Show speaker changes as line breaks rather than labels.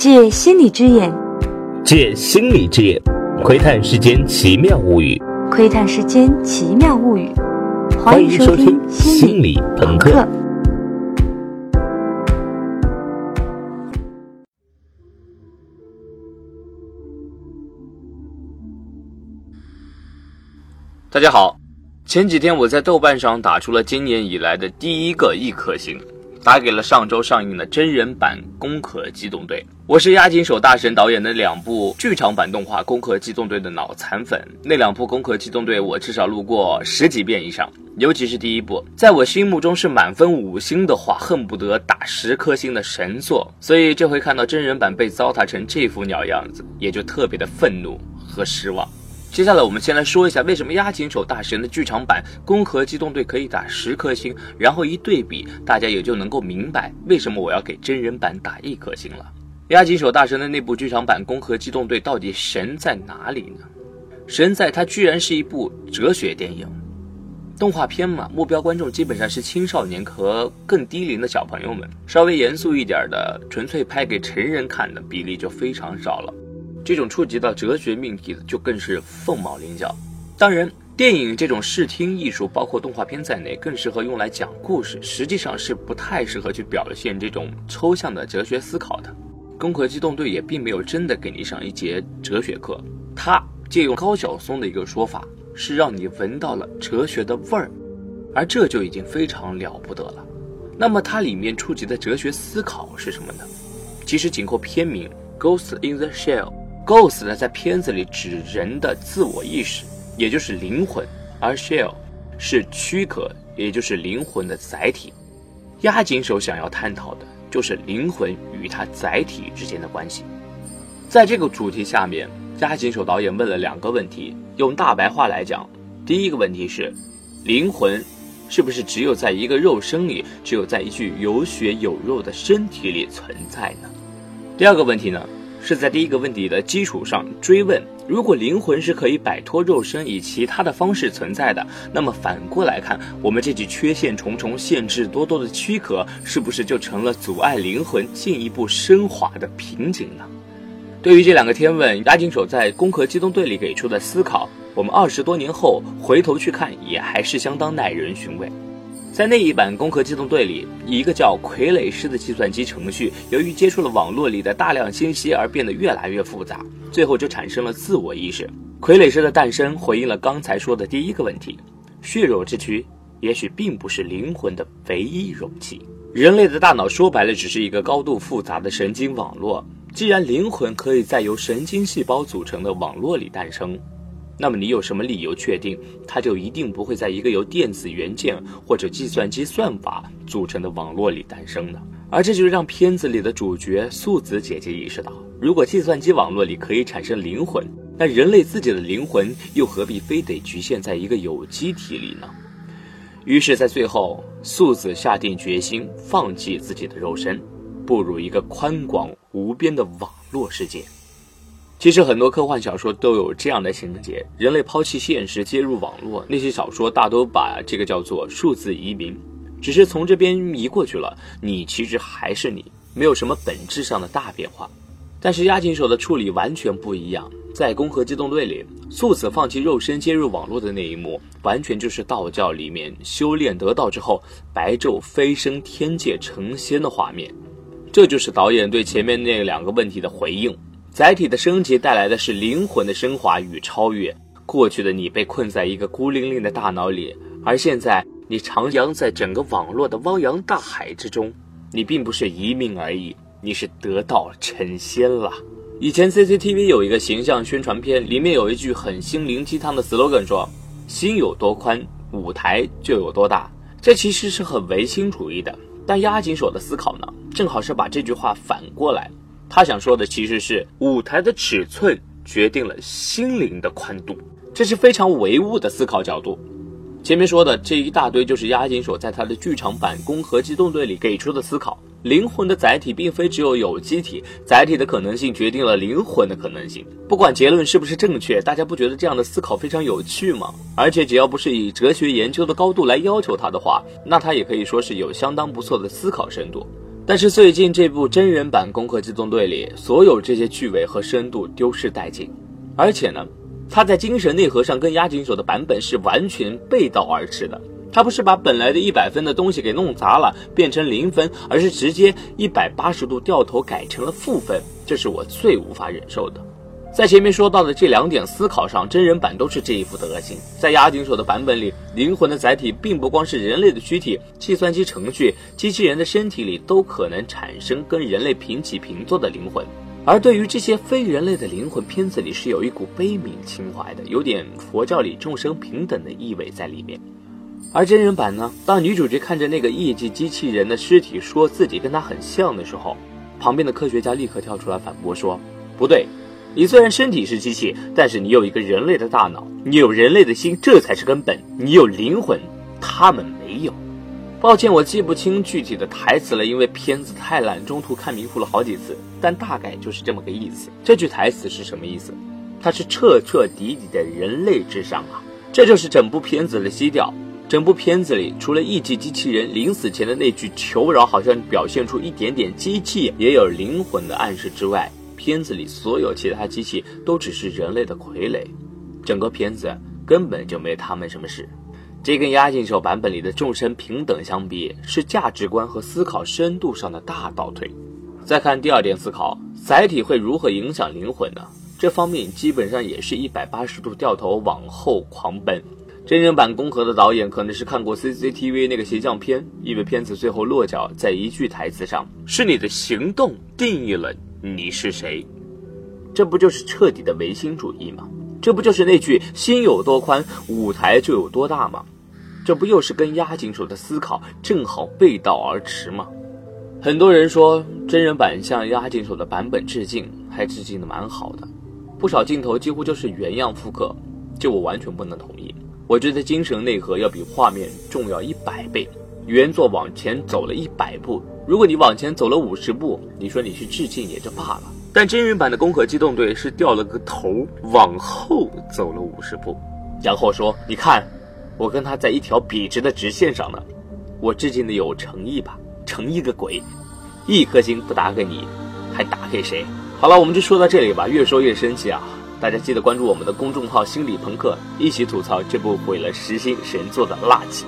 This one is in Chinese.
借心理之眼，
借心理之眼，窥探世间奇妙物语。
窥探世间奇妙物语。
欢迎收听心理朋克。大家好，前几天我在豆瓣上打出了今年以来的第一个一颗星，打给了上周上映的真人版《攻壳机动队》。我是押井守大神导演的两部剧场版动画《攻壳机动队》的脑残粉，那两部《攻壳机动队》我至少录过十几遍以上，尤其是第一部，在我心目中是满分五星的话，恨不得打十颗星的神作。所以这回看到真人版被糟蹋成这副鸟样子，也就特别的愤怒和失望。接下来，我们先来说一下为什么押井守大神的剧场版《攻壳机动队》可以打十颗星，然后一对比，大家也就能够明白为什么我要给真人版打一颗星了。押井守大神的那部剧场版《攻壳机动队》到底神在哪里呢？神在它居然是一部哲学电影，动画片嘛，目标观众基本上是青少年和更低龄的小朋友们，稍微严肃一点的，纯粹拍给成人看的比例就非常少了。这种触及到哲学命题的，就更是凤毛麟角。当然，电影这种视听艺术，包括动画片在内，更适合用来讲故事，实际上是不太适合去表现这种抽象的哲学思考的。《攻壳机动队》也并没有真的给你上一节哲学课，它借用高晓松的一个说法，是让你闻到了哲学的味儿，而这就已经非常了不得了。那么它里面触及的哲学思考是什么呢？其实紧扣片名《Ghost in the Shell》。Ghost 呢，在片子里指人的自我意识，也就是灵魂，而 Shell 是躯壳，也就是灵魂的载体。押井守想要探讨的就是灵魂与它载体之间的关系。在这个主题下面，押井守导演问了两个问题，用大白话来讲，第一个问题是：灵魂是不是只有在一个肉身里，只有在一具有血有肉的身体里存在呢？第二个问题呢？是在第一个问题的基础上追问：如果灵魂是可以摆脱肉身，以其他的方式存在的，那么反过来看，我们这具缺陷重重、限制多多的躯壳，是不是就成了阻碍灵魂进一步升华的瓶颈呢？对于这两个天问，押井守在《攻壳机动队》里给出的思考，我们二十多年后回头去看，也还是相当耐人寻味。在那一版《攻壳机动队》里，一个叫傀儡师的计算机程序，由于接触了网络里的大量信息而变得越来越复杂，最后就产生了自我意识。傀儡师的诞生回应了刚才说的第一个问题：血肉之躯也许并不是灵魂的唯一容器。人类的大脑说白了，只是一个高度复杂的神经网络。既然灵魂可以在由神经细胞组成的网络里诞生，那么你有什么理由确定它就一定不会在一个由电子元件或者计算机算法组成的网络里诞生呢？而这就是让片子里的主角素子姐姐意识到，如果计算机网络里可以产生灵魂，那人类自己的灵魂又何必非得局限在一个有机体里呢？于是，在最后，素子下定决心放弃自己的肉身，步入一个宽广无边的网络世界。其实很多科幻小说都有这样的情节：人类抛弃现实，接入网络。那些小说大都把这个叫做数字移民，只是从这边移过去了，你其实还是你，没有什么本质上的大变化。但是押井守的处理完全不一样，在《攻壳机动队》里，素子放弃肉身接入网络的那一幕，完全就是道教里面修炼得道之后，白昼飞升天界成仙的画面。这就是导演对前面那两个问题的回应。载体的升级带来的是灵魂的升华与超越。过去的你被困在一个孤零零的大脑里，而现在你徜徉在整个网络的汪洋大海之中。你并不是一命而已，你是得道成仙了。以前 CCTV 有一个形象宣传片，里面有一句很心灵鸡汤的 slogan，说：“心有多宽，舞台就有多大。”这其实是很唯心主义的。但押井守的思考呢，正好是把这句话反过来。他想说的其实是舞台的尺寸决定了心灵的宽度，这是非常唯物的思考角度。前面说的这一大堆就是押井守在他的剧场版《攻壳机动队》里给出的思考。灵魂的载体并非只有有机体，载体的可能性决定了灵魂的可能性。不管结论是不是正确，大家不觉得这样的思考非常有趣吗？而且只要不是以哲学研究的高度来要求他的话，那他也可以说是有相当不错的思考深度。但是最近这部真人版《攻克机动队》里，所有这些趣味和深度丢失殆尽，而且呢，它在精神内核上跟押井守的版本是完全背道而驰的。他不是把本来的一百分的东西给弄砸了，变成零分，而是直接一百八十度掉头改成了负分，这是我最无法忍受的。在前面说到的这两点思考上，真人版都是这一副德行。在押井守的版本里，灵魂的载体并不光是人类的躯体，计算机程序、机器人的身体里都可能产生跟人类平起平坐的灵魂。而对于这些非人类的灵魂，片子里是有一股悲悯情怀的，有点佛教里众生平等的意味在里面。而真人版呢？当女主角看着那个艺伎机器人的尸体，说自己跟他很像的时候，旁边的科学家立刻跳出来反驳说：“不对，你虽然身体是机器，但是你有一个人类的大脑，你有人类的心，这才是根本。你有灵魂，他们没有。”抱歉，我记不清具体的台词了，因为片子太烂，中途看迷糊了好几次。但大概就是这么个意思。这句台词是什么意思？它是彻彻底底的人类至上啊！这就是整部片子的基调。整部片子里，除了艺伎机器人临死前的那句求饶，好像表现出一点点机器也有灵魂的暗示之外，片子里所有其他机器都只是人类的傀儡。整个片子根本就没他们什么事。这跟押井守版本里的众生平等相比，是价值观和思考深度上的大倒退。再看第二点思考，载体会如何影响灵魂呢？这方面基本上也是一百八十度掉头往后狂奔。真人版《攻壳》的导演可能是看过 CCTV 那个邪教片，因为片子最后落脚在一句台词上：“是你的行动定义了你是谁。”这不就是彻底的唯心主义吗？这不就是那句“心有多宽，舞台就有多大”吗？这不又是跟押井守的思考正好背道而驰吗？很多人说真人版向押井守的版本致敬，还致敬的蛮好的，不少镜头几乎就是原样复刻，这我完全不能同意。我觉得精神内核要比画面重要一百倍，原作往前走了一百步，如果你往前走了五十步，你说你去致敬也就罢了。但真人版的《攻壳机动队》是掉了个头，往后走了五十步，然后说：“你看，我跟他在一条笔直的直线上呢，我致敬的有诚意吧？诚意个鬼！一颗星不打给你，还打给谁？”好了，我们就说到这里吧，越说越生气啊。大家记得关注我们的公众号“心理朋克”，一起吐槽这部毁了实心神作的垃圾。